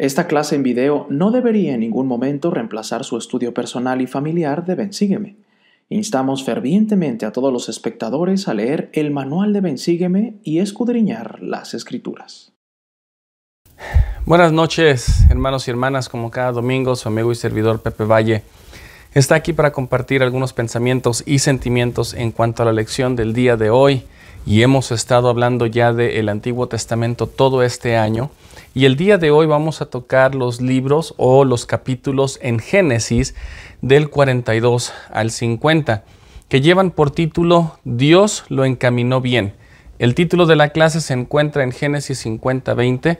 Esta clase en video no debería en ningún momento reemplazar su estudio personal y familiar de Bensígueme. Instamos fervientemente a todos los espectadores a leer el manual de Bensígueme y escudriñar las escrituras. Buenas noches, hermanos y hermanas, como cada domingo, su amigo y servidor Pepe Valle está aquí para compartir algunos pensamientos y sentimientos en cuanto a la lección del día de hoy. Y hemos estado hablando ya del Antiguo Testamento todo este año. Y el día de hoy vamos a tocar los libros o los capítulos en Génesis del 42 al 50, que llevan por título Dios lo encaminó bien. El título de la clase se encuentra en Génesis 50-20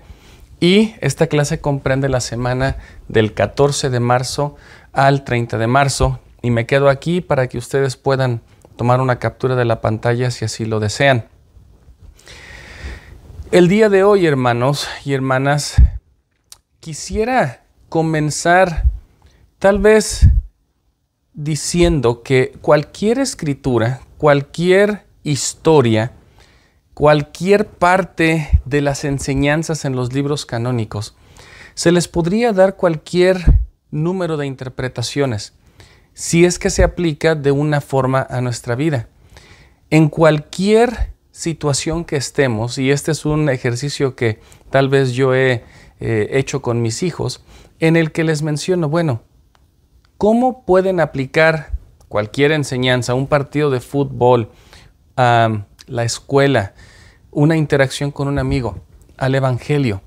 y esta clase comprende la semana del 14 de marzo al 30 de marzo y me quedo aquí para que ustedes puedan tomar una captura de la pantalla si así lo desean. El día de hoy, hermanos y hermanas, quisiera comenzar tal vez diciendo que cualquier escritura, cualquier historia, cualquier parte de las enseñanzas en los libros canónicos, se les podría dar cualquier número de interpretaciones si es que se aplica de una forma a nuestra vida. En cualquier situación que estemos, y este es un ejercicio que tal vez yo he eh, hecho con mis hijos, en el que les menciono, bueno, ¿cómo pueden aplicar cualquier enseñanza, un partido de fútbol, a la escuela, una interacción con un amigo, al Evangelio?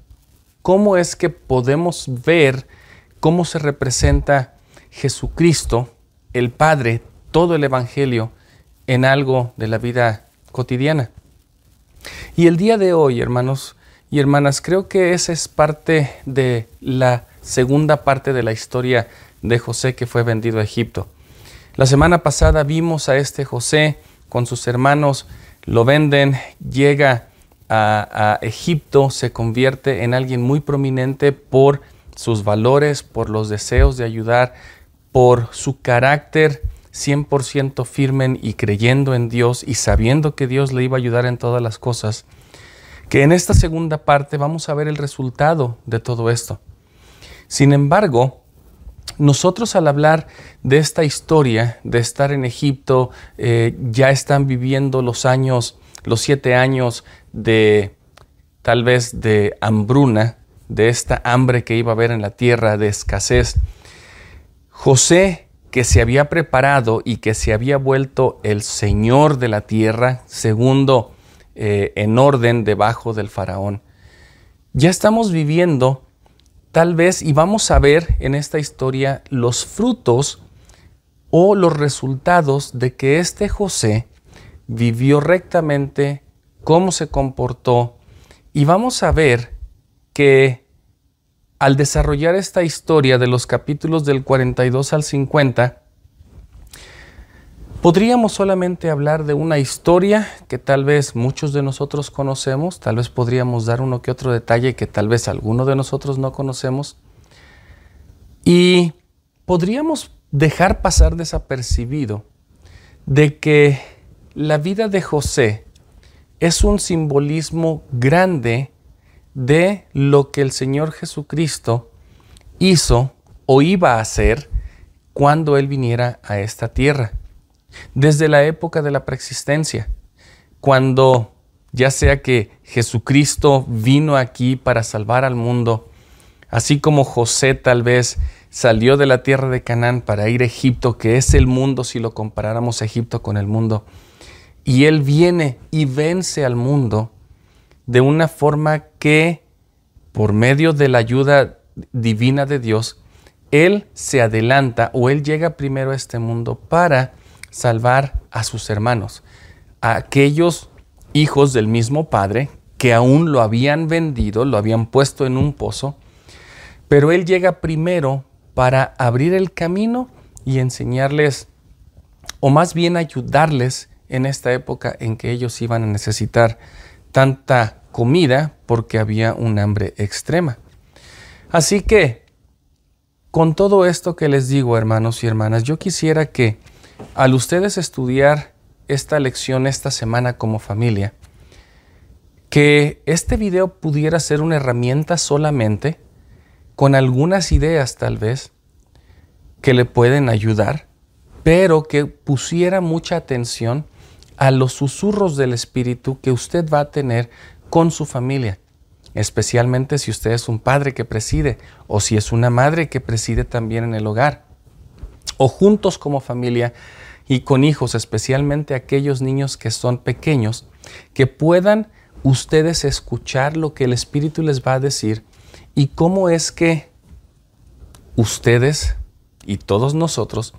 ¿Cómo es que podemos ver cómo se representa Jesucristo, el Padre, todo el Evangelio en algo de la vida cotidiana? Y el día de hoy, hermanos y hermanas, creo que esa es parte de la segunda parte de la historia de José que fue vendido a Egipto. La semana pasada vimos a este José con sus hermanos, lo venden, llega a, Egipto, se convierte en alguien muy prominente por sus valores, por los deseos de ayudar, por su carácter 100% firme y creyendo en Dios y sabiendo que Dios le iba a ayudar en todas las cosas, que en esta segunda parte vamos a ver el resultado de todo esto. Sin embargo, nosotros al hablar de esta historia de estar en Egipto, eh, ya están viviendo los años, los siete años de tal vez de hambruna, de esta hambre que iba a haber en la tierra, de escasez. José que se había preparado y que se había vuelto el Señor de la tierra, segundo eh, en orden debajo del faraón. Ya estamos viviendo tal vez y vamos a ver en esta historia los frutos o los resultados de que este José vivió rectamente, cómo se comportó y vamos a ver que al desarrollar esta historia de los capítulos del 42 al 50, podríamos solamente hablar de una historia que tal vez muchos de nosotros conocemos, tal vez podríamos dar uno que otro detalle que tal vez alguno de nosotros no conocemos, y podríamos dejar pasar desapercibido de que la vida de José es un simbolismo grande de lo que el Señor Jesucristo hizo o iba a hacer cuando Él viniera a esta tierra. Desde la época de la preexistencia, cuando ya sea que Jesucristo vino aquí para salvar al mundo, así como José tal vez salió de la tierra de Canaán para ir a Egipto, que es el mundo si lo comparáramos a Egipto con el mundo, y Él viene y vence al mundo, de una forma que, por medio de la ayuda divina de Dios, Él se adelanta o Él llega primero a este mundo para salvar a sus hermanos, a aquellos hijos del mismo Padre que aún lo habían vendido, lo habían puesto en un pozo, pero Él llega primero para abrir el camino y enseñarles, o más bien ayudarles en esta época en que ellos iban a necesitar tanta comida porque había un hambre extrema. Así que, con todo esto que les digo, hermanos y hermanas, yo quisiera que al ustedes estudiar esta lección esta semana como familia, que este video pudiera ser una herramienta solamente con algunas ideas tal vez que le pueden ayudar, pero que pusiera mucha atención a los susurros del Espíritu que usted va a tener con su familia, especialmente si usted es un padre que preside o si es una madre que preside también en el hogar, o juntos como familia y con hijos, especialmente aquellos niños que son pequeños, que puedan ustedes escuchar lo que el Espíritu les va a decir y cómo es que ustedes y todos nosotros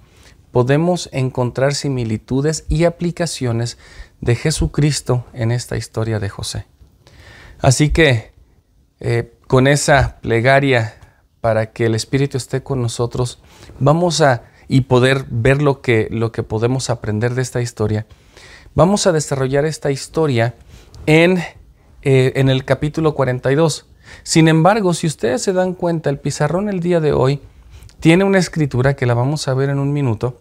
podemos encontrar similitudes y aplicaciones de Jesucristo en esta historia de José. Así que eh, con esa plegaria para que el Espíritu esté con nosotros, vamos a y poder ver lo que, lo que podemos aprender de esta historia. Vamos a desarrollar esta historia en, eh, en el capítulo 42. Sin embargo, si ustedes se dan cuenta, el pizarrón el día de hoy tiene una escritura que la vamos a ver en un minuto,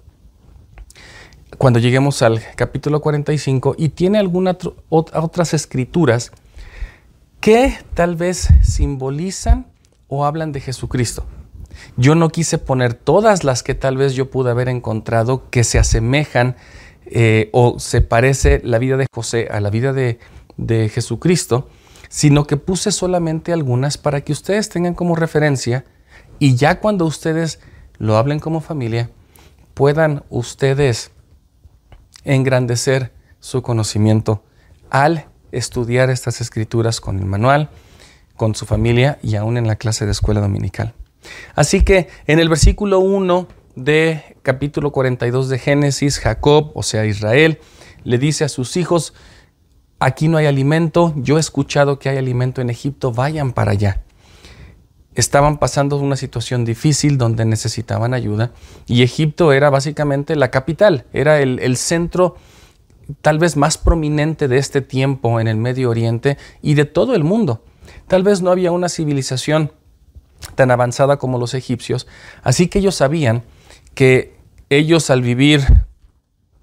cuando lleguemos al capítulo 45, y tiene algunas otras escrituras que tal vez simbolizan o hablan de Jesucristo. Yo no quise poner todas las que tal vez yo pude haber encontrado que se asemejan eh, o se parece la vida de José a la vida de, de Jesucristo, sino que puse solamente algunas para que ustedes tengan como referencia y ya cuando ustedes lo hablen como familia, puedan ustedes engrandecer su conocimiento al estudiar estas escrituras con el manual, con su familia y aún en la clase de escuela dominical. Así que en el versículo 1 de capítulo 42 de Génesis, Jacob, o sea Israel, le dice a sus hijos, aquí no hay alimento, yo he escuchado que hay alimento en Egipto, vayan para allá estaban pasando una situación difícil donde necesitaban ayuda y Egipto era básicamente la capital, era el, centro tal vez más prominente de este tiempo en el Medio Oriente y de todo el mundo. Tal vez no había una civilización tan avanzada como los egipcios, así que ellos sabían que ellos al vivir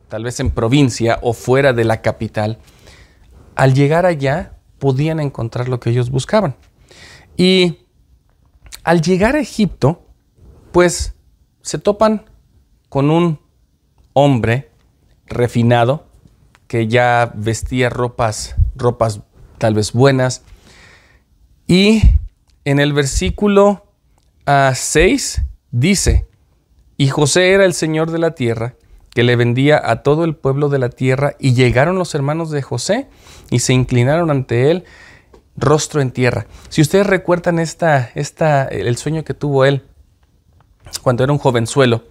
tal vez en provincia o fuera de la capital, al llegar allá podían encontrar lo que ellos buscaban. Y al llegar a Egipto, pues se topan con un hombre refinado que ya vestía ropas, ropas tal vez buenas. Y en el versículo 6 dice, y José era el Señor de la tierra, que le vendía a todo el pueblo de la tierra, y llegaron los hermanos de José y se inclinaron ante él rostro en tierra. Si ustedes recuerdan esta, esta, el sueño que tuvo él cuando era un jovenzuelo,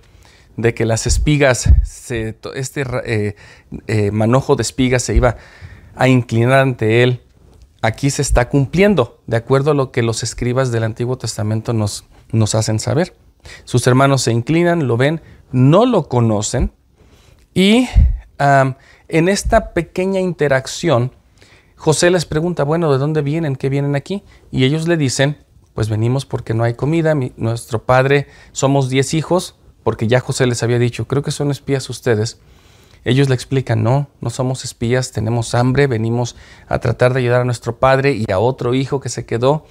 de que las espigas, este eh, eh, manojo de espigas se iba a inclinar ante él, aquí se está cumpliendo, de acuerdo a lo que los escribas del Antiguo Testamento nos, nos hacen saber. Sus hermanos se inclinan, lo ven, no lo conocen, y en esta pequeña interacción, José les pregunta, bueno, ¿de dónde vienen? ¿Qué vienen aquí? Y ellos le dicen, pues venimos porque no hay comida, nuestro padre, somos diez hijos, porque ya José les había dicho, creo que son espías ustedes. Ellos le explican, no, no somos espías, tenemos hambre, venimos a tratar de ayudar a nuestro padre y a otro hijo que se quedó.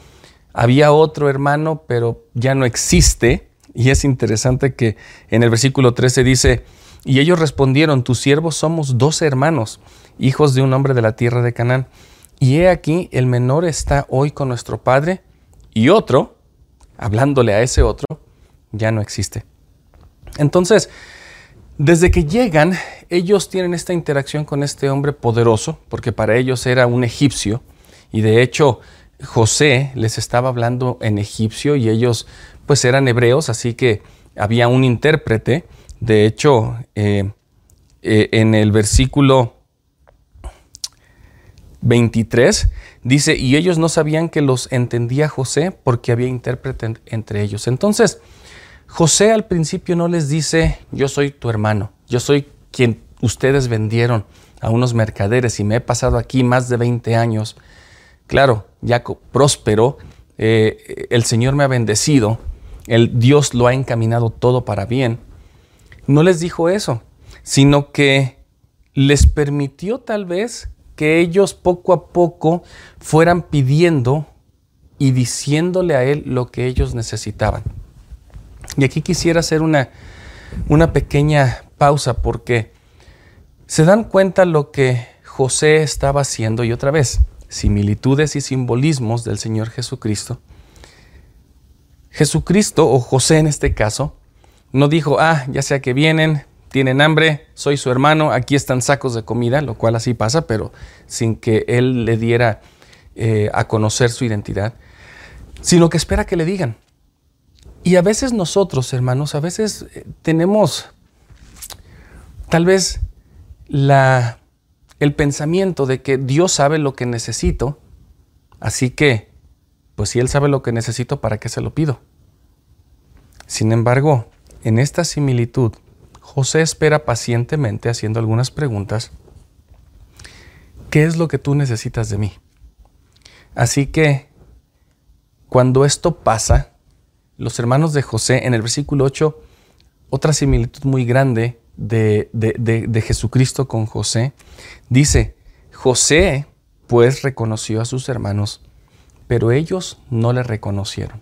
Había otro hermano, pero ya no existe. Y es interesante que en el versículo 13 dice, y ellos respondieron, tus siervos somos dos hermanos, hijos de un hombre de la tierra de Canaán. Y he aquí, el menor está hoy con nuestro padre y otro, hablándole a ese otro, ya no existe. Entonces, desde que llegan, ellos tienen esta interacción con este hombre poderoso, porque para ellos era un egipcio, y de hecho José les estaba hablando en egipcio y ellos pues eran hebreos, así que había un intérprete. De hecho, eh, eh, en el versículo 23 dice, y ellos no sabían que los entendía José porque había intérprete entre ellos. Entonces, José al principio no les dice, yo soy tu hermano, yo soy quien ustedes vendieron a unos mercaderes y me he pasado aquí más de 20 años. Claro, ya próspero, eh, el Señor me ha bendecido, el Dios lo ha encaminado todo para bien. No les dijo eso, sino que les permitió tal vez que ellos poco a poco fueran pidiendo y diciéndole a él lo que ellos necesitaban. Y aquí quisiera hacer una, una pequeña pausa porque se dan cuenta lo que José estaba haciendo y otra vez, similitudes y simbolismos del Señor Jesucristo. Jesucristo, o José en este caso, no dijo, ah, ya sea que vienen, tienen hambre, soy su hermano, aquí están sacos de comida, lo cual así pasa, pero sin que él le diera eh, a conocer su identidad, sino que espera que le digan. Y a veces nosotros, hermanos, a veces eh, tenemos tal vez el pensamiento de que Dios sabe lo que necesito, así que, pues si Él sabe lo que necesito, ¿para qué se lo pido? Sin embargo, en esta similitud, José espera pacientemente haciendo algunas preguntas. ¿Qué es lo que tú necesitas de mí? Así que, cuando esto pasa, los hermanos de José, en el versículo 8, otra similitud muy grande de, de, Jesucristo con José, dice, José pues reconoció a sus hermanos, pero ellos no le reconocieron.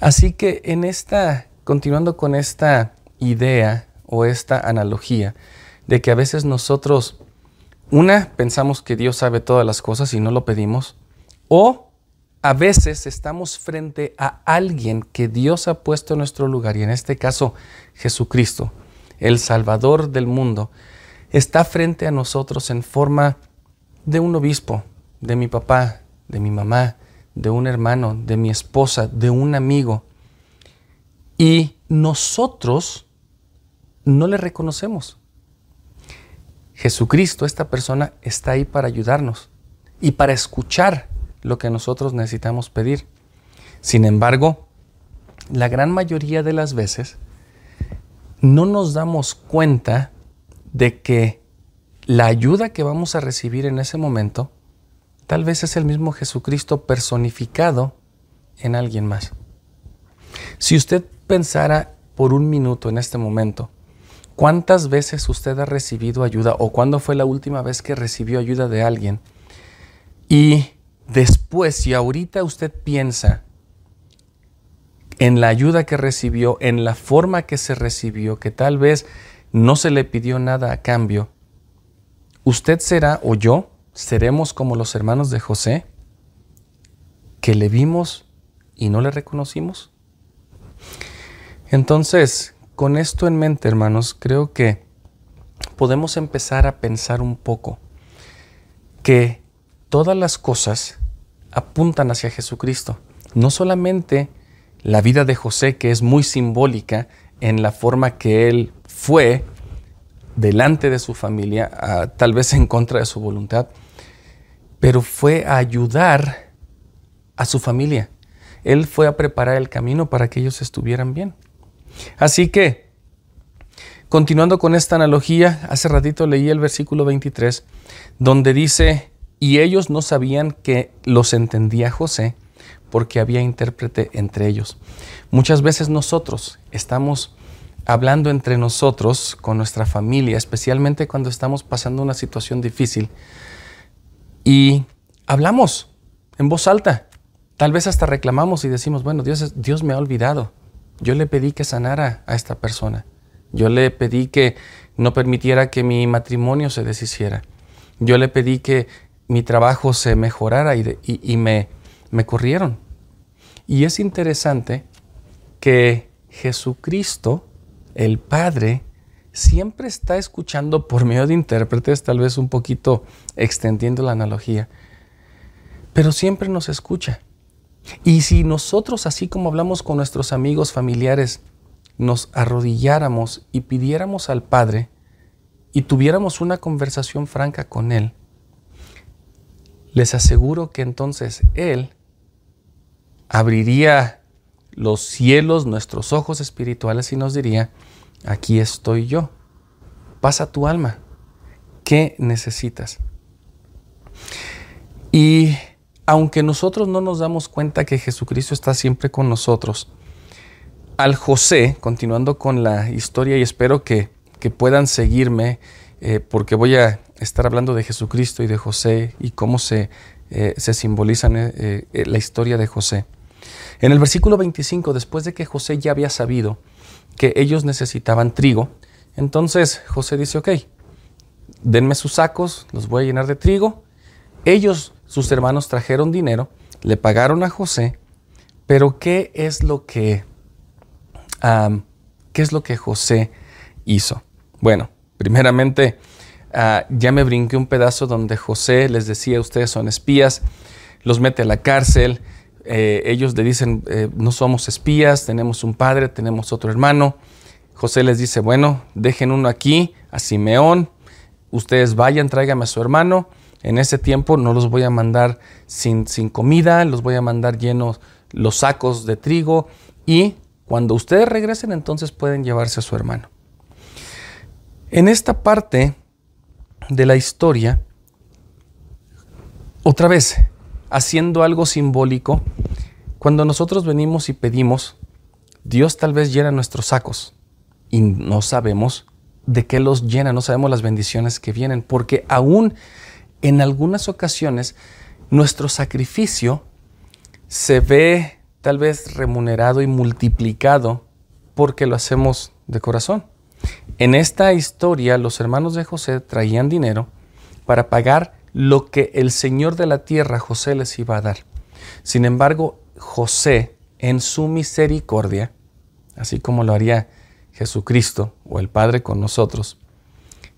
Así que en esta, continuando con esta idea o esta analogía de que a veces nosotros, una, pensamos que Dios sabe todas las cosas y no lo pedimos, o a veces estamos frente a alguien que Dios ha puesto en nuestro lugar, y en este caso Jesucristo, el Salvador del mundo, está frente a nosotros en forma de un obispo, de mi papá, de mi mamá, de un hermano, de mi esposa, de un amigo. Y nosotros no le reconocemos. Jesucristo, esta persona, está ahí para ayudarnos y para escuchar lo que nosotros necesitamos pedir. Sin embargo, la gran mayoría de las veces no nos damos cuenta de que la ayuda que vamos a recibir en ese momento tal vez es el mismo Jesucristo personificado en alguien más. Si usted pensara por un minuto en este momento, ¿cuántas veces usted ha recibido ayuda o cuándo fue la última vez que recibió ayuda de alguien? Y después, si ahorita usted piensa en la ayuda que recibió, en la forma que se recibió, que tal vez no se le pidió nada a cambio, usted será o yo seremos como los hermanos de José, que le vimos y no le reconocimos. Entonces, con esto en mente, hermanos, creo que podemos empezar a pensar un poco que todas las cosas apuntan hacia Jesucristo. No solamente la vida de José, que es muy simbólica en la forma que él fue delante de su familia, tal vez en contra de su voluntad, pero fue a ayudar a su familia. Él fue a preparar el camino para que ellos estuvieran bien. Así que, continuando con esta analogía, hace ratito leí el versículo 23, donde dice, y ellos no sabían que los entendía José porque había intérprete entre ellos. Muchas veces nosotros estamos hablando entre nosotros con nuestra familia, especialmente cuando estamos pasando una situación difícil, y hablamos en voz alta. Tal vez hasta reclamamos y decimos, bueno, Dios, Dios me ha olvidado. Yo le pedí que sanara a esta persona. Yo le pedí que no permitiera que mi matrimonio se deshiciera. Yo le pedí que mi trabajo se mejorara y, me, me corrieron. Y es interesante que Jesucristo, el Padre, siempre está escuchando por medio de intérpretes, tal vez un poquito extendiendo la analogía, pero siempre nos escucha. Y si nosotros, así como hablamos con nuestros amigos familiares, nos arrodilláramos y pidiéramos al Padre y tuviéramos una conversación franca con Él, les aseguro que entonces Él abriría los cielos, nuestros ojos espirituales y nos diría, aquí estoy yo, pasa tu alma, ¿qué necesitas? Y aunque nosotros no nos damos cuenta que Jesucristo está siempre con nosotros, al José, continuando con la historia y espero que, puedan seguirme, eh, porque voy a estar hablando de Jesucristo y de José y cómo se eh, se simbolizan eh, la historia de José. En el versículo 25, después de que José ya había sabido que ellos necesitaban trigo, entonces José dice, ok, denme sus sacos, los voy a llenar de trigo. Ellos, sus hermanos, trajeron dinero, le pagaron a José, pero ¿qué es lo que, qué es lo que José hizo? Bueno, primeramente, ah, ya me brinqué un pedazo donde José les decía, ustedes son espías, los mete a la cárcel, eh, ellos le dicen, eh, no somos espías, tenemos un padre, tenemos otro hermano. José les dice, bueno, dejen uno aquí, a Simeón, ustedes vayan, tráigame a su hermano. En ese tiempo no los voy a mandar sin, sin comida, los voy a mandar llenos los sacos de trigo y cuando ustedes regresen entonces pueden llevarse a su hermano. En esta parte de la historia, otra vez, haciendo algo simbólico, cuando nosotros venimos y pedimos, Dios tal vez llena nuestros sacos y no sabemos de qué los llena, no sabemos las bendiciones que vienen, porque aún en algunas ocasiones nuestro sacrificio se ve tal vez remunerado y multiplicado porque lo hacemos de corazón. En esta historia los hermanos de José traían dinero para pagar lo que el Señor de la tierra José les iba a dar. Sin embargo, José, en su misericordia, así como lo haría Jesucristo o el Padre con nosotros,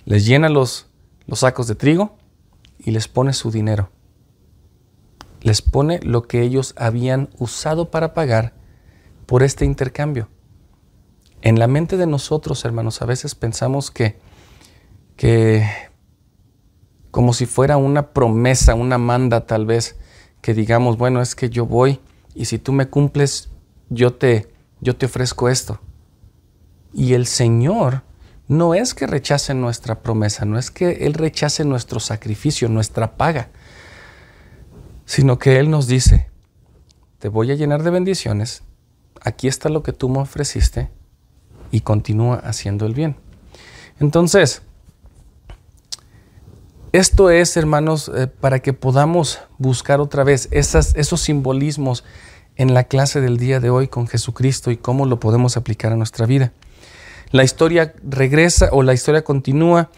les llena los, los sacos de trigo y les pone su dinero. Les pone lo que ellos habían usado para pagar por este intercambio. En la mente de nosotros, hermanos, a veces pensamos que, que como si fuera una promesa, una manda tal vez, que digamos, bueno, es que yo voy y si tú me cumples, yo te, yo te ofrezco esto. Y el Señor no es que rechace nuestra promesa, no es que Él rechace nuestro sacrificio, nuestra paga, sino que Él nos dice, te voy a llenar de bendiciones, aquí está lo que tú me ofreciste y continúa haciendo el bien. Entonces, esto es, hermanos, eh, para que podamos buscar otra vez esas, esos simbolismos en la clase del día de hoy con Jesucristo y cómo lo podemos aplicar a nuestra vida. La historia regresa o la historia continúa.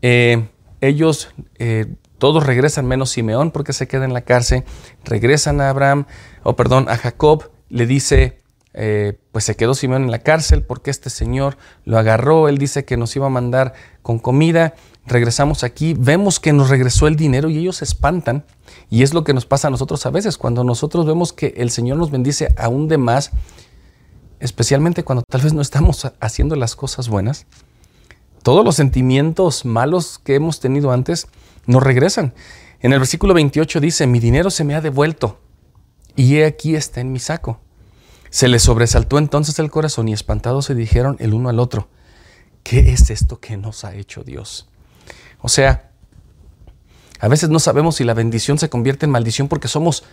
Eh, ellos eh, todos regresan menos Simeón porque se queda en la cárcel. Regresan a Abraham, o perdón, a Jacob. Le dice, pues se quedó Simeón en la cárcel porque este señor lo agarró. Él dice que nos iba a mandar con comida regresamos aquí, vemos que nos regresó el dinero y ellos se espantan. Y es lo que nos pasa a nosotros a veces, cuando nosotros vemos que el Señor nos bendice aún de más, especialmente cuando tal vez no estamos haciendo las cosas buenas. Todos los sentimientos malos que hemos tenido antes nos regresan. En el versículo 28 dice, mi dinero se me ha devuelto y he aquí está en mi saco. Se les sobresaltó entonces el corazón y espantados se dijeron el uno al otro, ¿qué es esto que nos ha hecho Dios? O sea, a veces no sabemos si la bendición se convierte en maldición porque somos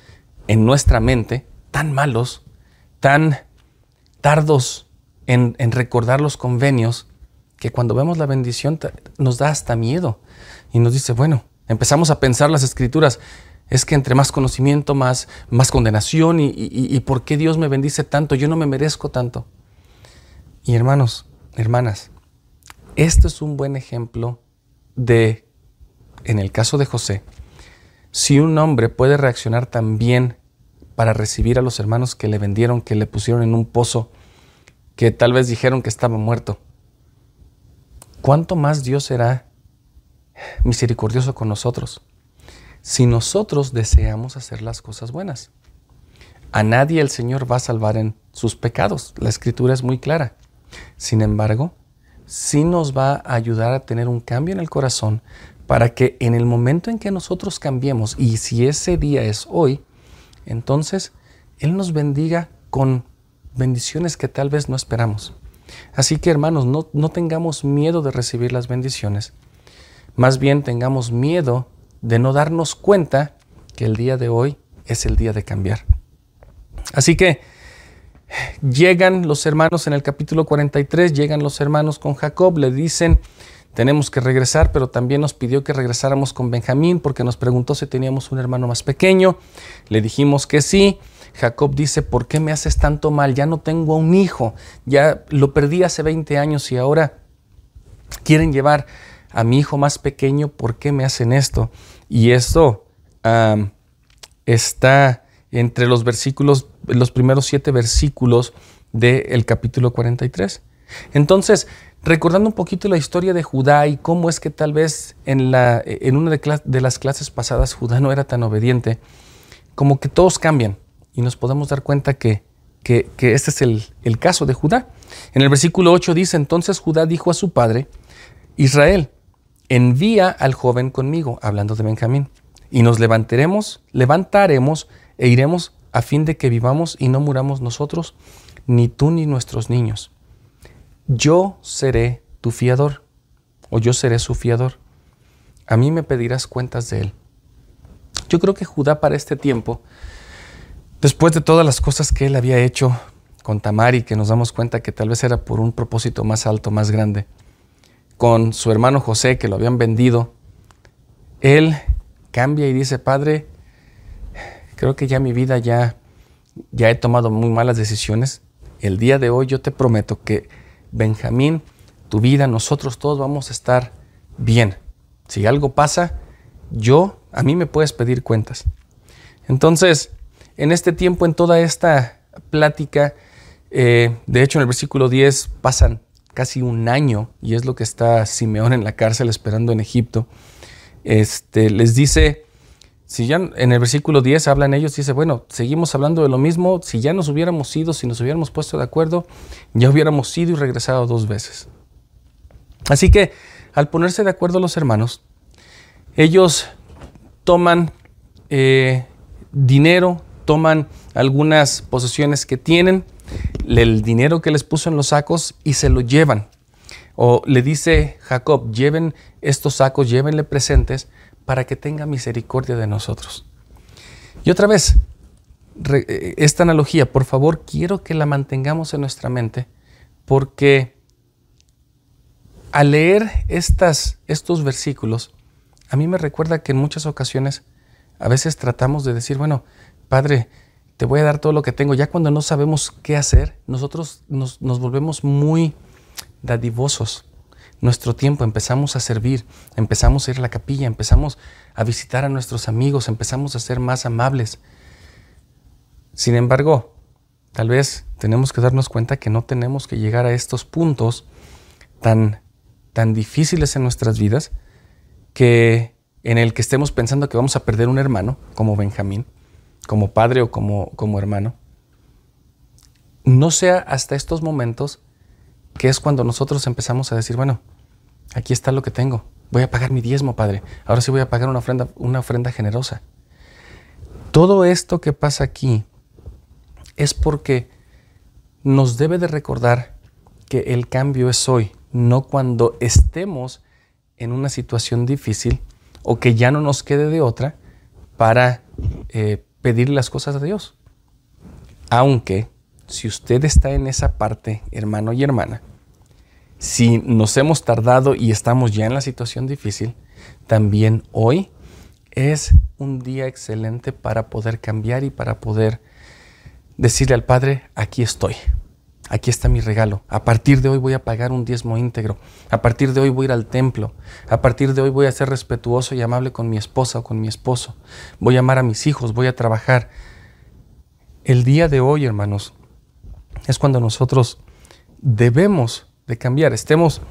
en nuestra mente tan malos, tan tardos en, recordar los convenios, que cuando vemos la bendición nos da hasta miedo. Y nos dice, bueno, empezamos a pensar las escrituras, es que entre más conocimiento, más, más condenación y, por qué Dios me bendice tanto, yo no me merezco tanto. Y hermanos, hermanas, esto es un buen ejemplo de, en el caso de José, si un hombre puede reaccionar tan bien para recibir a los hermanos que le vendieron, que le pusieron en un pozo, que tal vez dijeron que estaba muerto, ¿cuánto más Dios será misericordioso con nosotros si nosotros deseamos hacer las cosas buenas? A nadie el Señor va a salvar en sus pecados. La escritura es muy clara. Sin embargo, sí nos va a ayudar a tener un cambio en el corazón para que en el momento en que nosotros cambiemos, y si ese día es hoy, entonces Él nos bendiga con bendiciones que tal vez no esperamos. Así que hermanos, no, no tengamos miedo de recibir las bendiciones, más bien tengamos miedo de no darnos cuenta que el día de hoy es el día de cambiar. Así que Llegan los hermanos en el capítulo 43, llegan los hermanos con Jacob, le dicen, tenemos que regresar, pero también nos pidió que regresáramos con Benjamín porque nos preguntó si teníamos un hermano más pequeño. Le dijimos que sí. Jacob dice, ¿por qué me haces tanto mal? Ya no tengo un hijo, ya lo perdí hace 20 años y ahora quieren llevar a mi hijo más pequeño, ¿por qué me hacen esto? Y esto está entre los versículos, los primeros siete versículos del capítulo 43. Entonces, recordando un poquito la historia de Judá y cómo es que tal vez en, la, en una de, las clases pasadas Judá no era tan obediente, como que todos cambian y nos podemos dar cuenta que, que, este es el, el caso de Judá. En el versículo 8 dice, entonces Judá dijo a su padre, Israel, envía al joven conmigo, hablando de Benjamín, y nos levantaremos, levantaremos e iremos a fin de que vivamos y no muramos nosotros, ni tú ni nuestros niños yo seré tu fiador, o yo seré su fiador. A mí me pedirás cuentas de él. Yo creo que Judá para este tiempo, después de todas las cosas que él había hecho con Tamari, que nos damos cuenta que tal vez era por un propósito más alto, más grande, con su hermano José, que lo habían vendido, él cambia y dice, Padre, creo que ya mi vida ya, ya he tomado muy malas decisiones. El día de hoy yo te prometo que Benjamín, tu vida, nosotros todos vamos a estar bien. Si algo pasa, yo, a mí me puedes pedir cuentas. Entonces, en este tiempo, en toda esta plática, eh, de hecho en el versículo 10 pasan casi un año y es lo que está Simeón en la cárcel esperando en Egipto. Este, les dice, si ya en el versículo 10 hablan ellos, dice, bueno, seguimos hablando de lo mismo, si ya nos hubiéramos ido, si nos hubiéramos puesto de acuerdo, ya hubiéramos ido y regresado dos veces. Así que al ponerse de acuerdo los hermanos, ellos toman eh, dinero, toman algunas posesiones que tienen, el dinero que les puso en los sacos y se lo llevan. O le dice Jacob, lleven estos sacos, llévenle presentes para que tenga misericordia de nosotros. Y otra vez, eh, esta analogía, por favor, quiero que la mantengamos en nuestra mente, porque al leer estas, estos versículos, a mí me recuerda que en muchas ocasiones, a veces tratamos de decir, bueno, Padre, te voy a dar todo lo que tengo. Ya cuando no sabemos qué hacer, nosotros nos, volvemos muy dadivosos nuestro tiempo, empezamos a servir, empezamos a ir a la capilla, empezamos a visitar a nuestros amigos, empezamos a ser más amables. Sin embargo, tal vez tenemos que darnos cuenta que no tenemos que llegar a estos puntos tan, tan difíciles en nuestras vidas que en el que estemos pensando que vamos a perder un hermano, como Benjamín, como padre o como, como hermano. No sea hasta estos momentos que es cuando nosotros empezamos a decir, bueno, aquí está lo que tengo, voy a pagar mi diezmo, Padre, ahora sí voy a pagar una ofrenda, una ofrenda generosa. Todo esto que pasa aquí es porque nos debe de recordar que el cambio es hoy, no cuando estemos en una situación difícil o que ya no nos quede de otra para eh, pedir las cosas a Dios. Aunque si usted está en esa parte, hermano y hermana, si nos hemos tardado y estamos ya en la situación difícil, también hoy es un día excelente para poder cambiar y para poder decirle al Padre, aquí estoy, aquí está mi regalo, a partir de hoy voy a pagar un diezmo íntegro, a partir de hoy voy a ir al templo, a partir de hoy voy a ser respetuoso y amable con mi esposa o con mi esposo, voy a amar a mis hijos, voy a trabajar. El día de hoy, hermanos, es cuando nosotros debemos de cambiar, estemos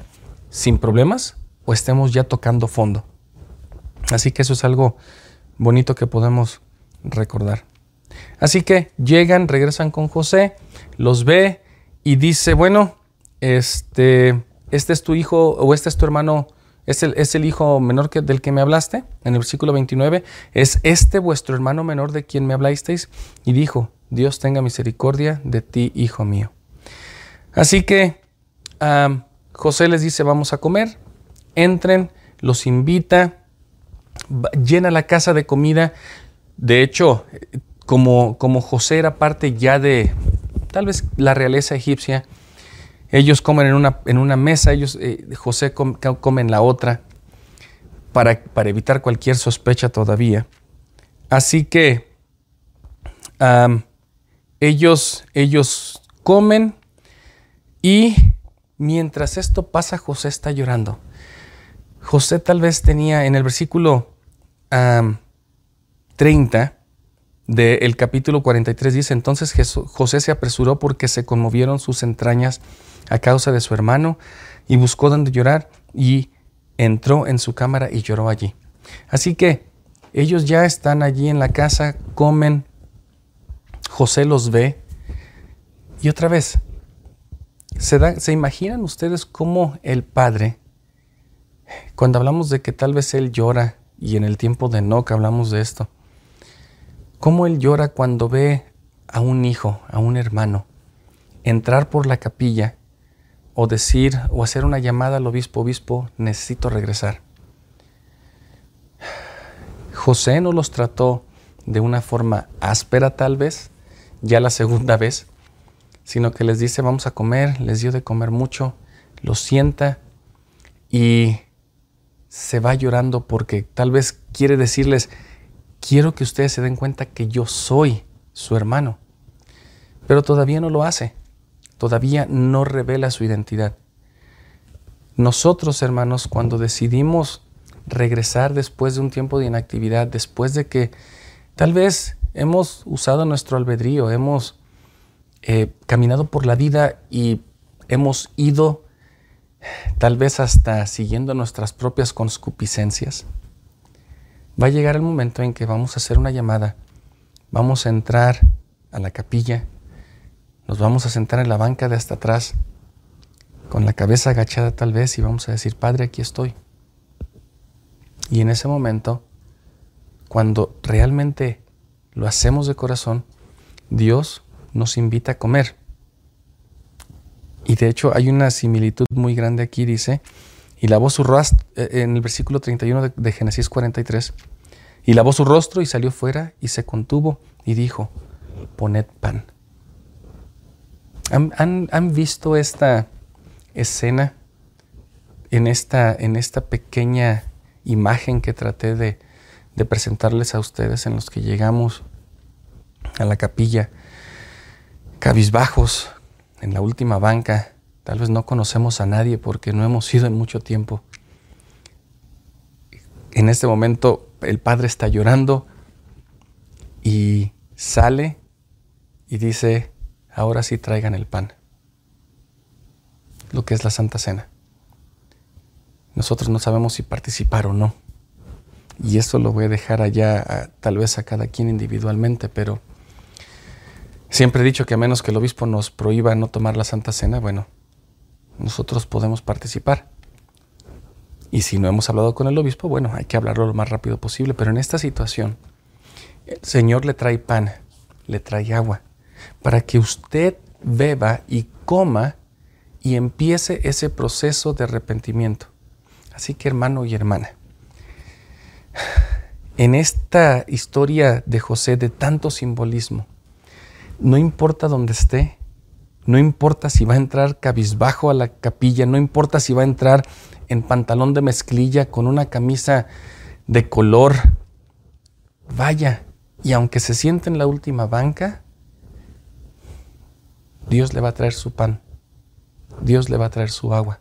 sin problemas o estemos ya tocando fondo. Así que eso es algo bonito que podemos recordar. Así que llegan, regresan con José, los ve y dice, bueno, este, este es tu hijo o este es tu hermano, es el, es el hijo menor que, del que me hablaste, en el versículo 29, es este vuestro hermano menor de quien me hablasteis, y dijo, Dios tenga misericordia de ti, hijo mío. Así que José les dice, vamos a comer, entren, los invita, llena la casa de comida. De hecho, como, como José era parte ya de tal vez la realeza egipcia, Ellos comen en una, en una mesa, ellos, eh, José come, en la otra para, para, evitar cualquier sospecha todavía. Así que ellos, ellos comen y mientras esto pasa, José está llorando. José tal vez tenía en el versículo 30 del capítulo 43 dice, entonces José se apresuró porque se conmovieron sus entrañas a causa de su hermano y buscó donde llorar y entró en su cámara y lloró allí. Así que ellos ya están allí en la casa, comen, José los ve y otra vez, ¿se, ¿se imaginan ustedes cómo el padre, cuando hablamos de que tal vez él llora, y en el tiempo de Enoch hablamos de esto, cómo él llora cuando ve a un hijo, a un hermano, entrar por la capilla o decir o hacer una llamada al obispo, obispo, necesito regresar. José no los trató de una forma áspera tal vez, ya la segunda vez, sino que les dice vamos a comer, les dio de comer mucho, los sienta y se va llorando porque tal vez quiere decirles, quiero que ustedes se den cuenta que yo soy su hermano, pero todavía no lo hace todavía no revela su identidad. Nosotros, hermanos, cuando decidimos regresar después de un tiempo de inactividad, después de que tal vez hemos usado nuestro albedrío, hemos eh, caminado por la vida y hemos ido tal vez hasta siguiendo nuestras propias conscupiscencias, va a llegar el momento en que vamos a hacer una llamada, vamos a entrar a la capilla, nos vamos a sentar en la banca de hasta atrás, con la cabeza agachada tal vez, y vamos a decir, Padre, aquí estoy. Y en ese momento, cuando realmente lo hacemos de corazón, Dios nos invita a comer. Y de hecho hay una similitud muy grande aquí, dice, y lavó su rostro, eh, en el versículo 31 de, de Génesis 43, y lavó su rostro y salió fuera y se contuvo y dijo, poned pan. ¿Han, visto esta escena en esta, en esta pequeña imagen que traté de, de presentarles a ustedes en los que llegamos a la capilla, cabizbajos, en la última banca, tal vez no conocemos a nadie porque no hemos ido en mucho tiempo. En este momento el padre está llorando y sale y dice, ahora sí traigan el pan, lo que es la Santa Cena. Nosotros no sabemos si participar o no. Y esto lo voy a dejar allá tal vez a cada quien individualmente, pero siempre he dicho que a menos que el obispo nos prohíba no tomar la Santa Cena, bueno, nosotros podemos participar. Y si no hemos hablado con el obispo, bueno, hay que hablarlo lo más rápido posible. Pero en esta situación, el Señor le trae pan, le trae agua, para que usted beba y coma y empiece ese proceso de arrepentimiento. Así que hermano y hermana, en esta historia de José de tanto simbolismo, no importa dónde esté, no importa si va a entrar cabizbajo a la capilla, no importa si va a entrar en pantalón de mezclilla con una camisa de color, vaya, y aunque se siente en la última banca, Dios le va a traer su pan, Dios le va a traer su agua.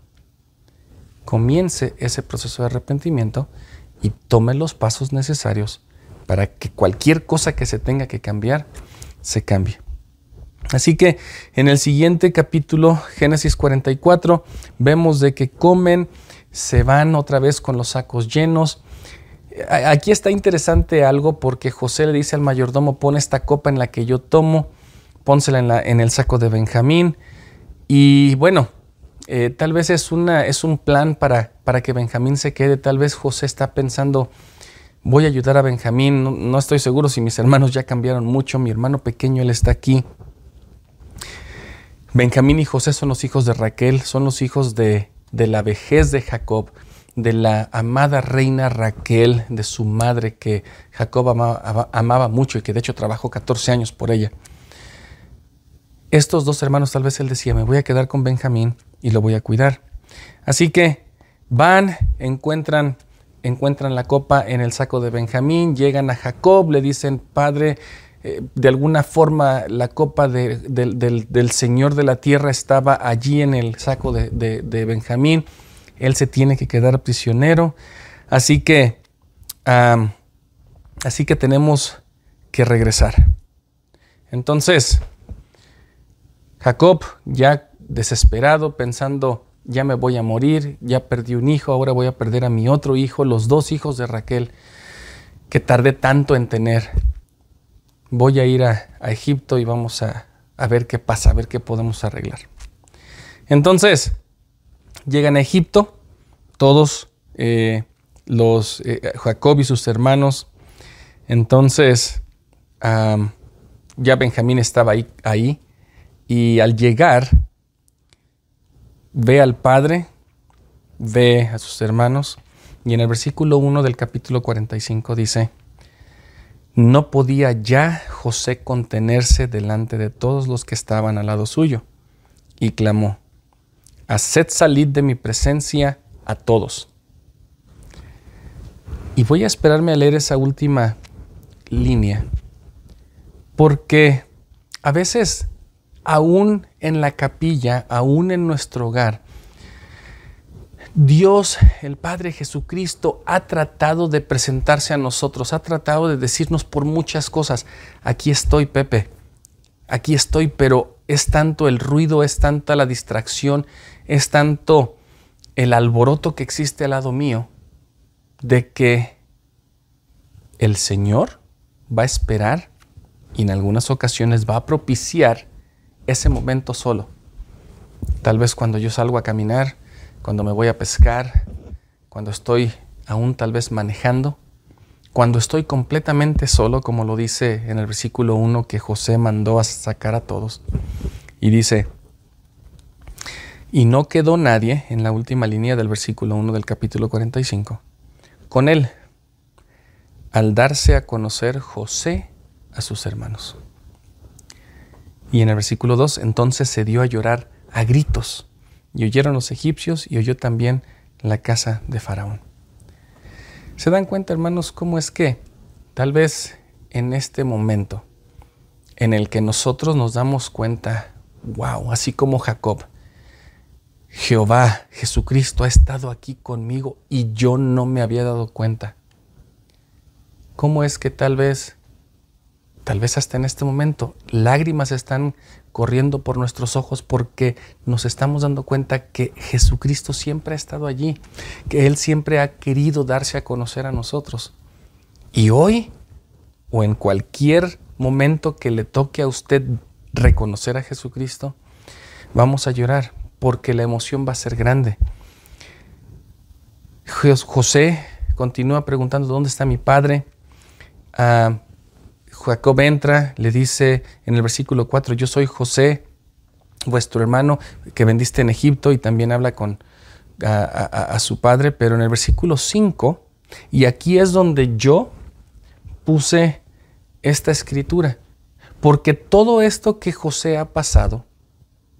Comience ese proceso de arrepentimiento y tome los pasos necesarios para que cualquier cosa que se tenga que cambiar, se cambie. Así que en el siguiente capítulo, Génesis 44, vemos de que comen, se van otra vez con los sacos llenos. Aquí está interesante algo porque José le dice al mayordomo, pon esta copa en la que yo tomo pónsela en, el saco de Benjamín. Y bueno, eh, tal vez es, una, un plan para, para que Benjamín se quede. Tal vez José está pensando, voy a ayudar a Benjamín. No, estoy seguro si mis hermanos ya cambiaron mucho. Mi hermano pequeño, él está aquí. Benjamín y José son los hijos de Raquel, son los hijos de, de la vejez de Jacob, de la amada reina Raquel, de su madre que Jacob amaba, mucho y que de hecho trabajó 14 años por ella estos dos hermanos tal vez él decía, me voy a quedar con Benjamín y lo voy a cuidar. Así que van, encuentran, encuentran la copa en el saco de Benjamín, llegan a Jacob, le dicen, padre, eh, de alguna forma la copa del, Señor de la tierra estaba allí en el saco de, Benjamín, él se tiene que quedar prisionero, así que, así que tenemos que regresar. Entonces, Jacob, ya desesperado, pensando, ya me voy a morir, ya perdí un hijo, ahora voy a perder a mi otro hijo, los dos hijos de Raquel, que tardé tanto en tener. Voy a ir a, Egipto y vamos a, ver qué pasa, a ver qué podemos arreglar. Entonces, llegan a Egipto, todos eh, los eh, Jacob y sus hermanos. Entonces, ya Benjamín estaba ahí, ahí y al llegar, ve al Padre, ve a sus hermanos, y en el versículo 1 del capítulo 45 dice, no podía ya José contenerse delante de todos los que estaban al lado suyo, y clamó, Haced salir de mi presencia a todos. Y voy a esperarme a leer esa última línea, porque a veces aún en la capilla, aún en nuestro hogar, Dios, el Padre Jesucristo, ha tratado de presentarse a nosotros, ha tratado de decirnos por muchas cosas, aquí estoy, Pepe, aquí estoy, pero es tanto el ruido, es tanta la distracción, es tanto el alboroto que existe al lado mío, de que el Señor va a esperar y en algunas ocasiones va a propiciar ese momento solo. Tal vez cuando yo salgo a caminar, cuando me voy a pescar, cuando estoy aún tal vez manejando, cuando estoy completamente solo, como lo dice en el versículo 1 que José mandó a sacar a todos. Y dice, y no quedó nadie en la última línea del versículo 1 del capítulo 45 con él, al darse a conocer José a sus hermanos. Y en el versículo 2, entonces se dio a llorar a gritos. Y oyeron los egipcios y oyó también la casa de Faraón. ¿Se dan cuenta, hermanos, cómo es que tal vez en este momento en el que nosotros nos damos cuenta, wow, así como Jacob, Jehová, Jesucristo ha estado aquí conmigo y yo no me había dado cuenta. ¿Cómo es que tal vez tal vez hasta en este momento, lágrimas están corriendo por nuestros ojos porque nos estamos dando cuenta que Jesucristo siempre ha estado allí, que Él siempre ha querido darse a conocer a nosotros. Y hoy, o en cualquier momento que le toque a usted reconocer a Jesucristo, vamos a llorar porque la emoción va a ser grande. José continúa preguntando, ¿dónde está mi padre? Ah, Jacob entra, le dice en el versículo 4, yo soy José, vuestro hermano, que vendiste en Egipto, y también habla con a, su padre, pero en el versículo 5, y aquí es donde yo puse esta escritura, porque todo esto que José ha pasado,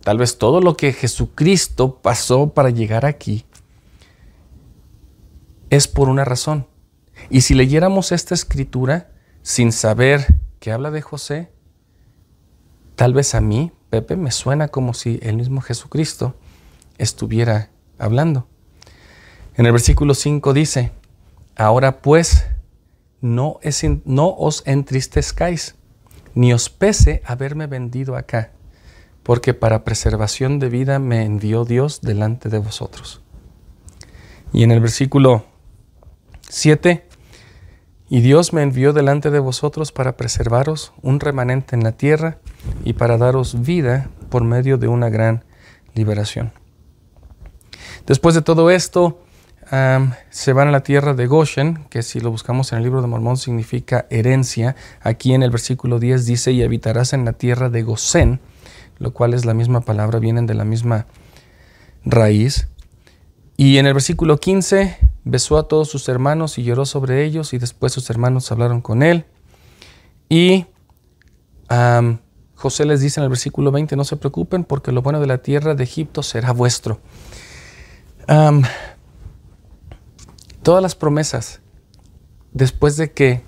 tal vez todo lo que Jesucristo pasó para llegar aquí, es por una razón. Y si leyéramos esta escritura, sin saber que habla de José, tal vez a mí, Pepe, me suena como si el mismo Jesucristo estuviera hablando. En el versículo 5 dice, ahora pues no, no os entristezcáis, ni os pese haberme vendido acá, porque para preservación de vida me envió Dios delante de vosotros. Y en el versículo 7 y Dios me envió delante de vosotros para preservaros un remanente en la tierra y para daros vida por medio de una gran liberación. Después de todo esto, se van a la tierra de Goshen, que si lo buscamos en el libro de Mormón significa herencia. Aquí en el versículo 10 dice, y habitarás en la tierra de Gosén, lo cual es la misma palabra, vienen de la misma raíz. Y en el versículo 15 besó a todos sus hermanos y lloró sobre ellos y después sus hermanos hablaron con él. Y José les dice en el versículo 20, no se preocupen porque lo bueno de la tierra de Egipto será vuestro. todas las promesas, después de que,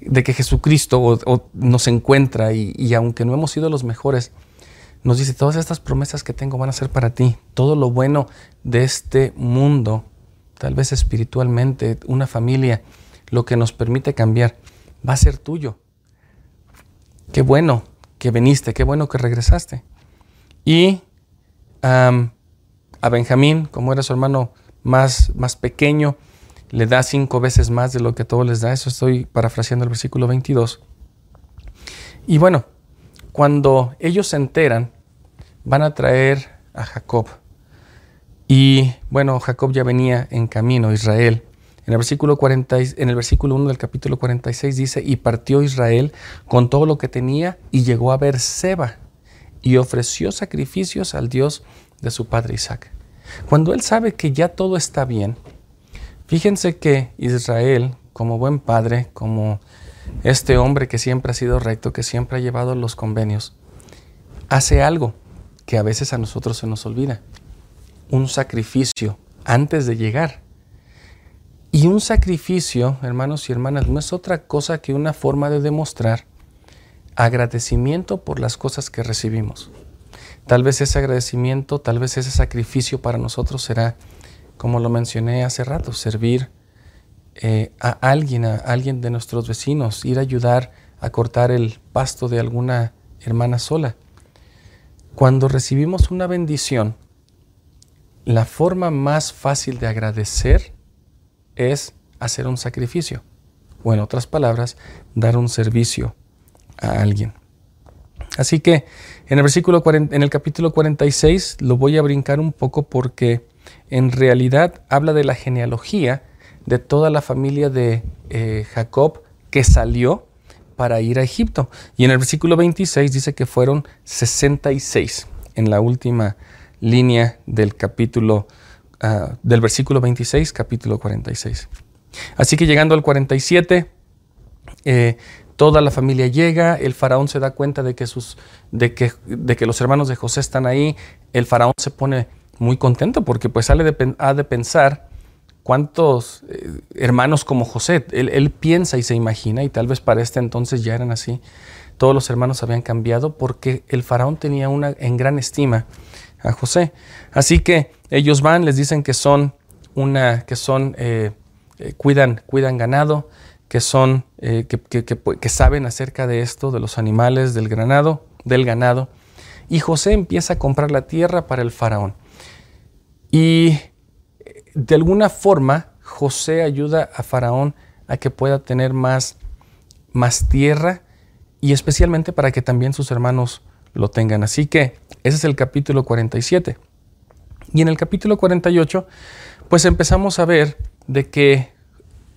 de que Jesucristo nos encuentra y, y aunque no hemos sido los mejores, nos dice, todas estas promesas que tengo van a ser para ti. Todo lo bueno de este mundo, tal vez espiritualmente, una familia, lo que nos permite cambiar, va a ser tuyo. Qué bueno que viniste, qué bueno que regresaste. Y a Benjamín, como era su hermano más, más pequeño, le da cinco veces más de lo que todo les da. Eso estoy parafraseando el versículo 22. Y bueno, cuando ellos se enteran, van a traer a Jacob. Y bueno, Jacob ya venía en camino, Israel. En el, versículo 40, en el versículo 1 del capítulo 46 dice, y partió Israel con todo lo que tenía y llegó a ver Seba y ofreció sacrificios al Dios de su padre Isaac. Cuando él sabe que ya todo está bien, fíjense que Israel, como buen padre, como este hombre que siempre ha sido recto, que siempre ha llevado los convenios, hace algo que a veces a nosotros se nos olvida. Un sacrificio antes de llegar. Y un sacrificio, hermanos y hermanas, no es otra cosa que una forma de demostrar agradecimiento por las cosas que recibimos. Tal vez ese agradecimiento, tal vez ese sacrificio para nosotros será, como lo mencioné hace rato, servir eh, a alguien, a alguien de nuestros vecinos, ir a ayudar a cortar el pasto de alguna hermana sola. Cuando recibimos una bendición, la forma más fácil de agradecer es hacer un sacrificio, o en otras palabras, dar un servicio a alguien. Así que en el versículo en el capítulo 46 lo voy a brincar un poco porque en realidad habla de la genealogía de toda la familia de eh, Jacob que salió para ir a Egipto. Y en el versículo 26 dice que fueron 66 en la última línea del capítulo Ah, del versículo 26, capítulo 46. Así que llegando al 47, eh, toda la familia llega, el faraón se da cuenta de que, sus, de, que, de que los hermanos de José están ahí, el faraón se pone muy contento porque pues sale de, ha de pensar cuántos eh, hermanos como José, él, él, piensa y se imagina, y tal vez para este entonces ya eran así, todos los hermanos habían cambiado porque el faraón tenía una en gran estima a José. Así que ellos van, les dicen que son una, que son, eh, eh, cuidan, cuidan ganado, que son, eh, que, que, saben acerca de esto, de los animales, del ganado, del ganado. Y José empieza a comprar la tierra para el faraón. Y de alguna forma José ayuda a Faraón a que pueda tener más, más tierra y especialmente para que también sus hermanos lo tengan. Así que ese es el capítulo 47. Y en el capítulo 48, pues empezamos a ver de que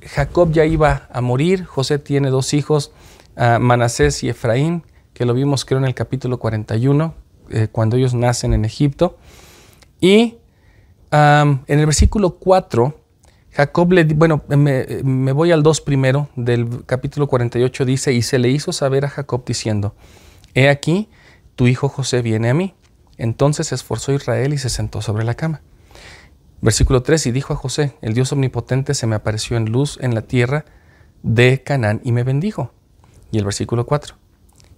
Jacob ya iba a morir, José tiene dos hijos, Manasés y Efraín, que lo vimos creo en el capítulo 41, eh, cuando ellos nacen en Egipto. Y en el versículo 4, Jacob le, bueno, me, me voy al 2 primero del capítulo 48, dice, y se le hizo saber a Jacob diciendo, he aquí, tu hijo José viene a mí. Entonces se esforzó Israel y se sentó sobre la cama. Versículo 3, y dijo a José, el Dios omnipotente se me apareció en luz en la tierra de Canaán y me bendijo. Y el versículo 4,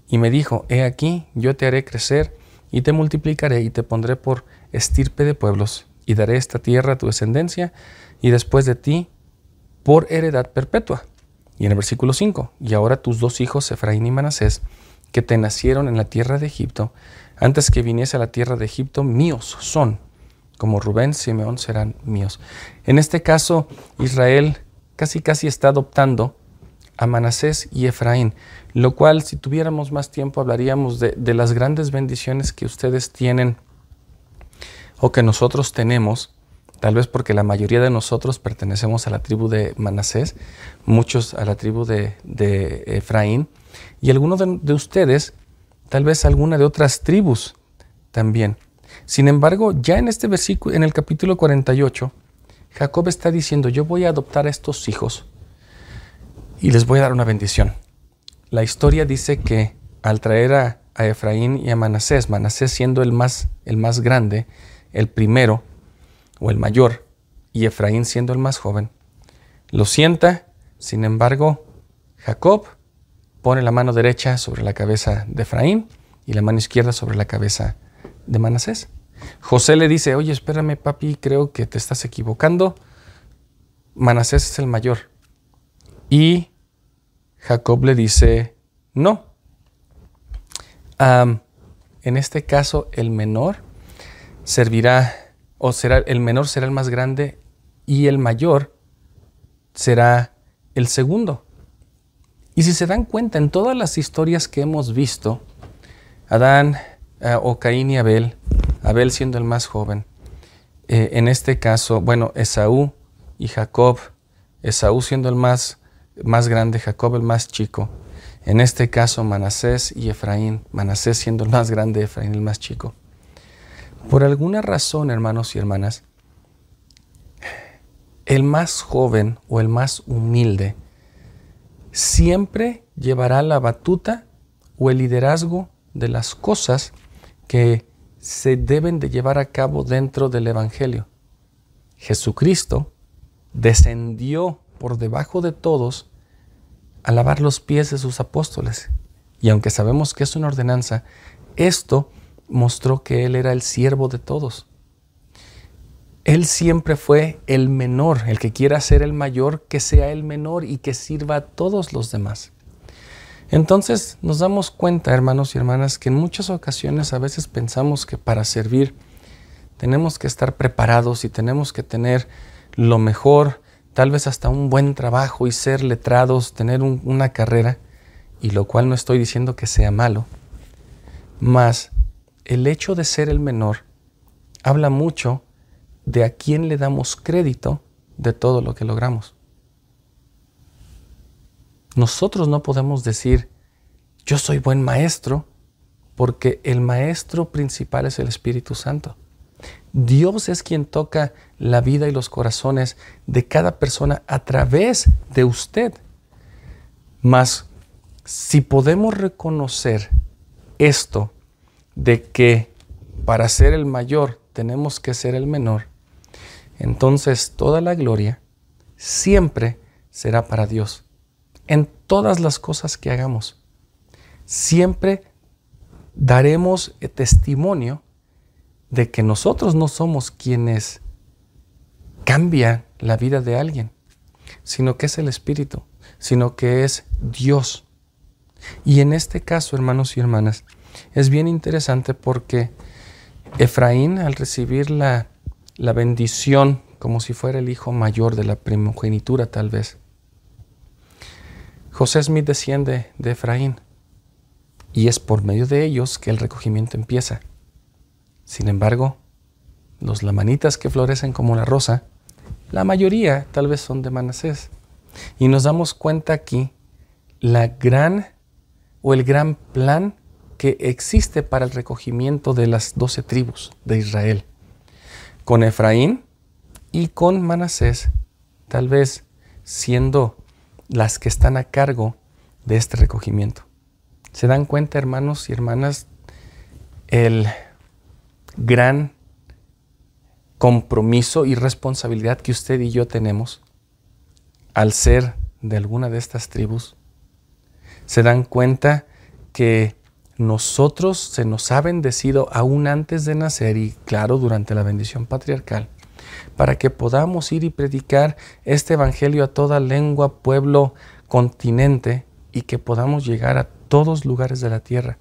y me dijo, he aquí, yo te haré crecer y te multiplicaré y te pondré por estirpe de pueblos y daré esta tierra a tu descendencia y después de ti por heredad perpetua. Y en el versículo 5, y ahora tus dos hijos, Efraín y Manasés, que te nacieron en la tierra de Egipto, antes que viniese a la tierra de Egipto, míos son, como Rubén, Simeón serán míos. En este caso, Israel casi casi está adoptando a Manasés y Efraín, lo cual si tuviéramos más tiempo hablaríamos de, de las grandes bendiciones que ustedes tienen o que nosotros tenemos, tal vez porque la mayoría de nosotros pertenecemos a la tribu de Manasés, muchos a la tribu de, de Efraín, y algunos de, ustedes, tal vez alguna de otras tribus también. Sin embargo, ya en este versículo, en el capítulo 48, Jacob está diciendo, yo voy a adoptar a estos hijos y les voy a dar una bendición. La historia dice que al traer a, Efraín y a Manasés, Manasés siendo el más, el más grande, el primero o el mayor, y Efraín siendo el más joven, lo sienta, sin embargo, Jacob pone la mano derecha sobre la cabeza de Efraín y la mano izquierda sobre la cabeza de Manasés. José le dice, oye, espérame papi, creo que te estás equivocando. Manasés es el mayor. Y Jacob le dice, no. en este caso, el menor servirá, o será, el menor será el más grande y el mayor será el segundo. Y si se dan cuenta, en todas las historias que hemos visto, Adán eh, o Caín y Abel, Abel siendo el más joven, eh, en este caso, bueno, Esaú y Jacob, Esaú siendo el más, más grande, Jacob el más chico, en este caso Manasés y Efraín, Manasés siendo el más grande, Efraín el más chico. Por alguna razón, hermanos y hermanas, el más joven o el más humilde siempre llevará la batuta o el liderazgo de las cosas que se deben de llevar a cabo dentro del Evangelio. Jesucristo descendió por debajo de todos a lavar los pies de sus apóstoles. Y aunque sabemos que es una ordenanza, esto mostró que Él era el siervo de todos. Él siempre fue el menor, el que quiera ser el mayor, que sea el menor y que sirva a todos los demás. Entonces nos damos cuenta, hermanos y hermanas, que en muchas ocasiones a veces pensamos que para servir tenemos que estar preparados y tenemos que tener lo mejor, tal vez hasta un buen trabajo y ser letrados, tener una carrera, y lo cual no estoy diciendo que sea malo, mas el hecho de ser el menor habla mucho de a quién le damos crédito de todo lo que logramos. Nosotros no podemos decir, yo soy buen maestro, porque el maestro principal es el Espíritu Santo. Dios es quien toca la vida y los corazones de cada persona a través de usted. Mas si podemos reconocer esto de que para ser el mayor tenemos que ser el menor, entonces toda la gloria siempre será para Dios. En todas las cosas que hagamos, siempre daremos testimonio de que nosotros no somos quienes cambian la vida de alguien, sino que es el Espíritu, sino que es Dios. Y en este caso, hermanos y hermanas, es bien interesante porque Efraín, al recibir la la bendición como si fuera el hijo mayor de la primogenitura tal vez. José Smith desciende de Efraín y es por medio de ellos que el recogimiento empieza. Sin embargo, los lamanitas que florecen como la rosa, la mayoría tal vez son de Manasés. Y nos damos cuenta aquí la gran o el gran plan que existe para el recogimiento de las doce tribus de Israel con Efraín y con Manasés, tal vez siendo las que están a cargo de este recogimiento. ¿Se dan cuenta, hermanos y hermanas, el gran compromiso y responsabilidad que usted y yo tenemos al ser de alguna de estas tribus? ¿Se dan cuenta que nosotros se nos ha bendecido aún antes de nacer y claro durante la bendición patriarcal, para que podamos ir y predicar este Evangelio a toda lengua, pueblo, continente y que podamos llegar a todos lugares de la tierra.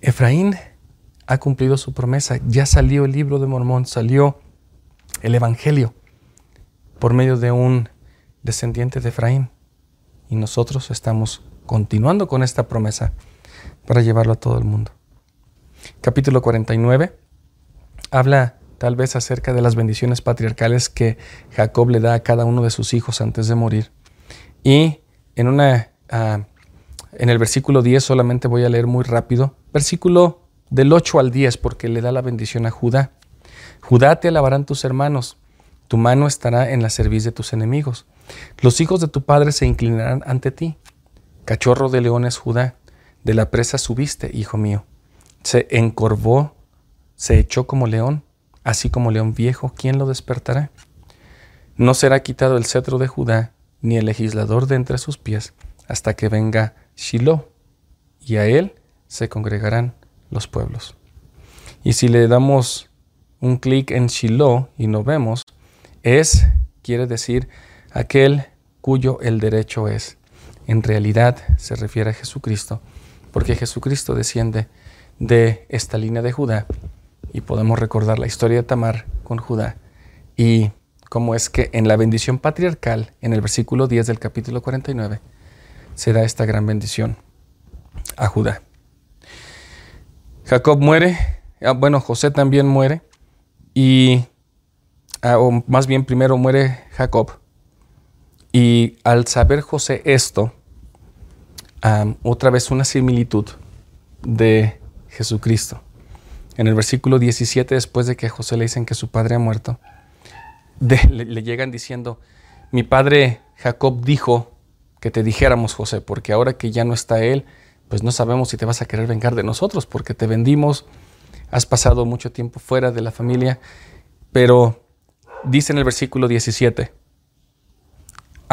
Efraín ha cumplido su promesa, ya salió el libro de Mormón, salió el Evangelio por medio de un descendiente de Efraín y nosotros estamos continuando con esta promesa para llevarlo a todo el mundo. Capítulo 49 habla tal vez acerca de las bendiciones patriarcales que Jacob le da a cada uno de sus hijos antes de morir. Y en, una, ah, en el versículo 10 solamente voy a leer muy rápido, versículo del 8 al 10 porque le da la bendición a Judá. Judá te alabarán tus hermanos, tu mano estará en la cerviz de tus enemigos. Los hijos de tu padre se inclinarán ante ti. Cachorro de leones, Judá, de la presa subiste, hijo mío. Se encorvó, se echó como león, así como león viejo, ¿quién lo despertará? No será quitado el cetro de Judá, ni el legislador de entre sus pies, hasta que venga Shiloh, y a él se congregarán los pueblos. Y si le damos un clic en Shiloh y no vemos, es, quiere decir, aquel cuyo el derecho es. En realidad se refiere a Jesucristo, porque Jesucristo desciende de esta línea de Judá y podemos recordar la historia de Tamar con Judá y cómo es que en la bendición patriarcal, en el versículo 10 del capítulo 49, se da esta gran bendición a Judá. Jacob muere, ah, bueno, José también muere, y, ah, o más bien primero muere Jacob. Y al saber José esto, otra vez una similitud de Jesucristo. En el versículo 17, después de que a José le dicen que su padre ha muerto, le llegan diciendo, mi padre Jacob dijo que te dijéramos, José, porque ahora que ya no está él, pues no sabemos si te vas a querer vengar de nosotros, porque te vendimos, has pasado mucho tiempo fuera de la familia, pero dice en el versículo 17,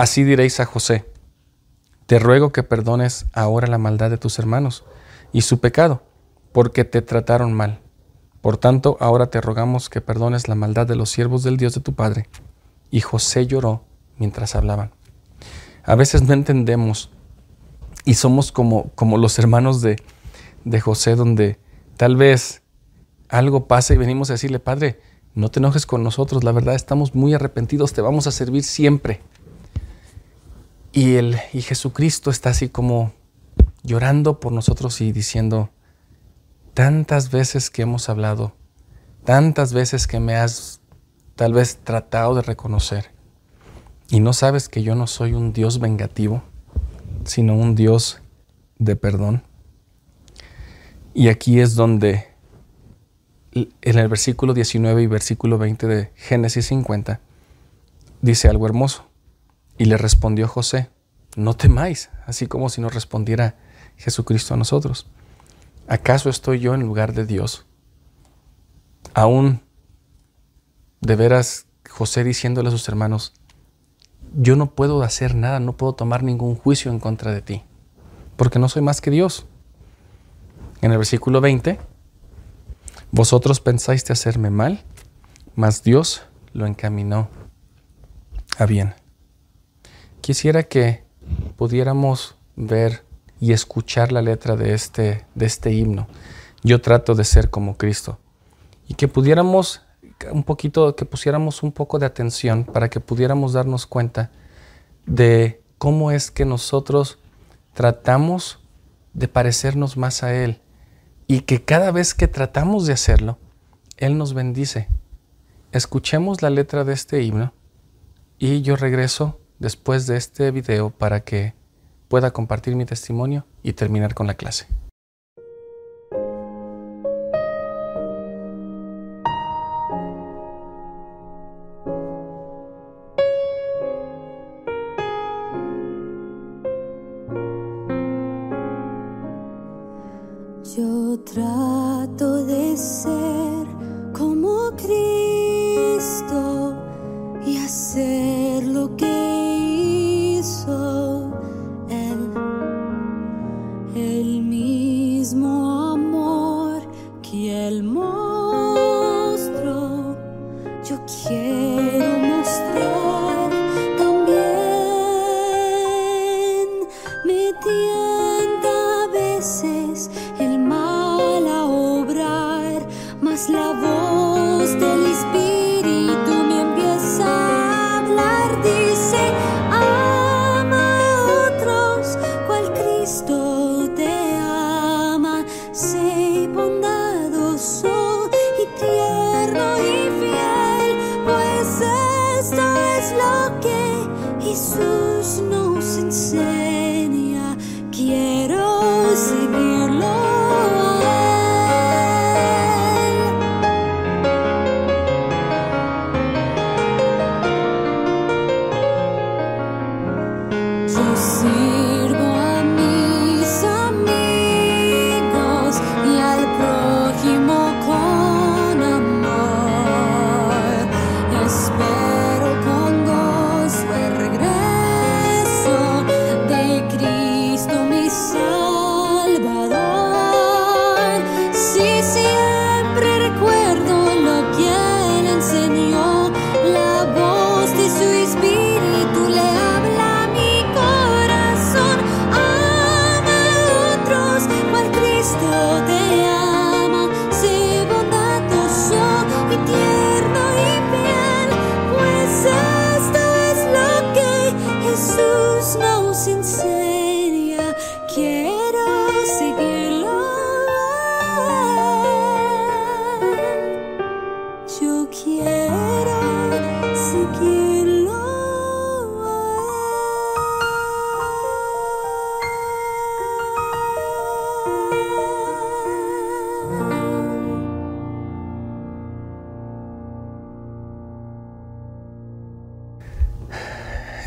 así diréis a José, te ruego que perdones ahora la maldad de tus hermanos y su pecado, porque te trataron mal. Por tanto, ahora te rogamos que perdones la maldad de los siervos del Dios de tu Padre. Y José lloró mientras hablaban. A veces no entendemos y somos como, como los hermanos de, de José, donde tal vez algo pasa y venimos a decirle, Padre, no te enojes con nosotros, la verdad estamos muy arrepentidos, te vamos a servir siempre. Y, el, y Jesucristo está así como llorando por nosotros y diciendo, tantas veces que hemos hablado, tantas veces que me has tal vez tratado de reconocer, y no sabes que yo no soy un Dios vengativo, sino un Dios de perdón. Y aquí es donde en el versículo 19 y versículo 20 de Génesis 50 dice algo hermoso. Y le respondió José, no temáis, así como si nos respondiera Jesucristo a nosotros. ¿Acaso estoy yo en lugar de Dios? Aún de veras José diciéndole a sus hermanos, yo no puedo hacer nada, no puedo tomar ningún juicio en contra de ti, porque no soy más que Dios. En el versículo 20, vosotros pensáis de hacerme mal, mas Dios lo encaminó a bien. Quisiera que pudiéramos ver y escuchar la letra de este, de este himno. Yo trato de ser como Cristo. Y que pudiéramos un poquito, que pusiéramos un poco de atención para que pudiéramos darnos cuenta de cómo es que nosotros tratamos de parecernos más a Él y que cada vez que tratamos de hacerlo, Él nos bendice. Escuchemos la letra de este himno y yo regreso después de este video para que pueda compartir mi testimonio y terminar con la clase.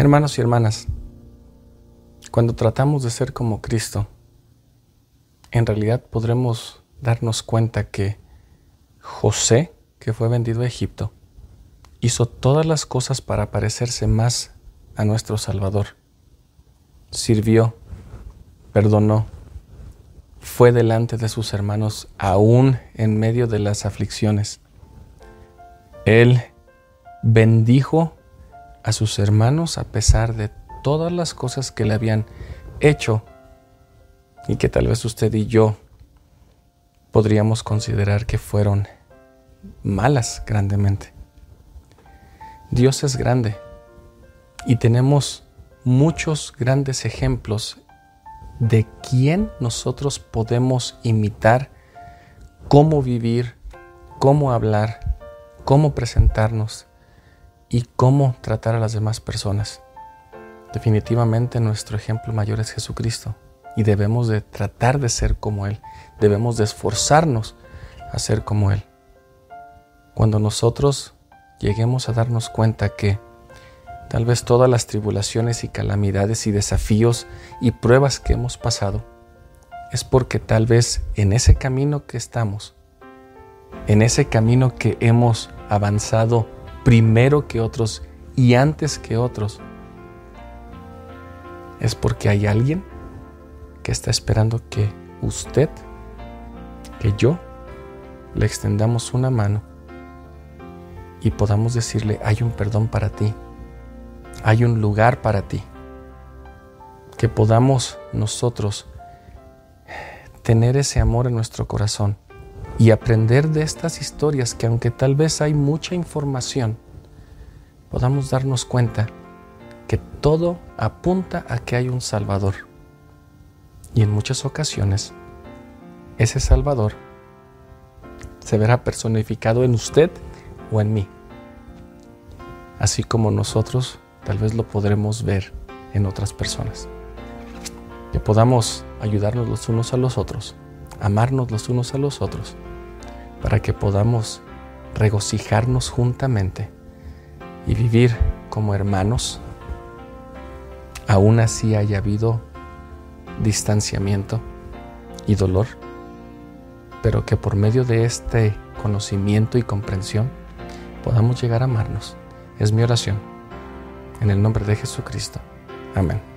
Hermanos y hermanas, cuando tratamos de ser como Cristo, en realidad podremos darnos cuenta que José, que fue vendido a Egipto, hizo todas las cosas para parecerse más a nuestro Salvador. Sirvió, perdonó, fue delante de sus hermanos aún en medio de las aflicciones. Él bendijo a sus hermanos a pesar de todas las cosas que le habían hecho y que tal vez usted y yo podríamos considerar que fueron malas grandemente. Dios es grande y tenemos muchos grandes ejemplos de quién nosotros podemos imitar, cómo vivir, cómo hablar, cómo presentarnos y cómo tratar a las demás personas. Definitivamente nuestro ejemplo mayor es Jesucristo y debemos de tratar de ser como Él, debemos de esforzarnos a ser como Él. Cuando nosotros lleguemos a darnos cuenta que tal vez todas las tribulaciones y calamidades y desafíos y pruebas que hemos pasado, es porque tal vez en ese camino que estamos, en ese camino que hemos avanzado primero que otros y antes que otros, es porque hay alguien que está esperando que usted, que yo, le extendamos una mano y podamos decirle, hay un perdón para ti, hay un lugar para ti, que podamos nosotros tener ese amor en nuestro corazón y aprender de estas historias que aunque tal vez hay mucha información, podamos darnos cuenta que todo apunta a que hay un Salvador. Y en muchas ocasiones, ese Salvador se verá personificado en usted o en mí, así como nosotros tal vez lo podremos ver en otras personas. Que podamos ayudarnos los unos a los otros, amarnos los unos a los otros, para que podamos regocijarnos juntamente y vivir como hermanos, aún así haya habido distanciamiento y dolor, pero que por medio de este conocimiento y comprensión podamos llegar a amarnos. Es mi oración. En el nombre de Jesucristo. Amén.